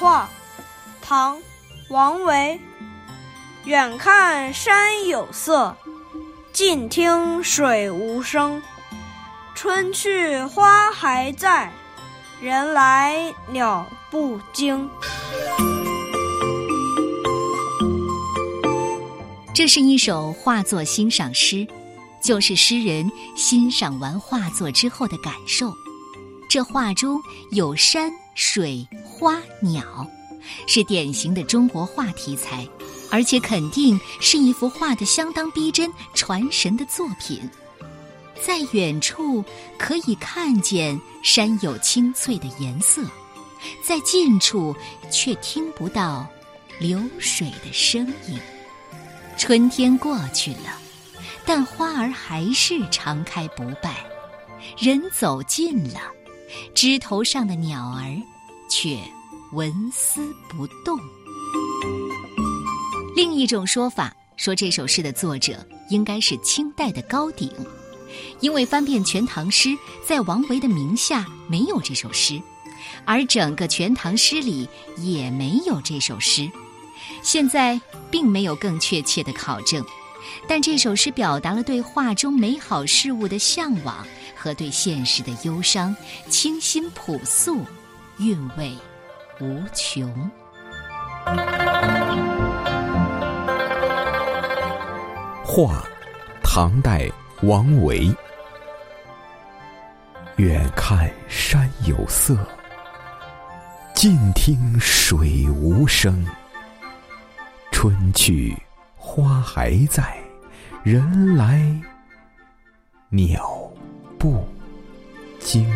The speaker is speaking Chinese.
画，唐·王维。远看山有色，近听水无声。春去花还在，人来鸟不惊。这是一首画作欣赏诗，就是诗人欣赏完画作之后的感受。这画中有山水花鸟，是典型的中国画题材，而且肯定是一幅画的相当逼真、传神的作品。在远处可以看见山有青翠的颜色，在近处却听不到流水的声音。春天过去了，但花儿还是常开不败。人走近了。枝头上的鸟儿却纹丝不动。另一种说法说，这首诗的作者应该是清代的高鼎，因为翻遍《全唐诗》，在王维的名下没有这首诗，而整个《全唐诗》里也没有这首诗。现在并没有更确切的考证，但这首诗表达了对画中美好事物的向往。和对现实的忧伤，清新朴素，韵味无穷。画，唐代王维。远看山有色，近听水无声。春去花还在，人来鸟。不惊。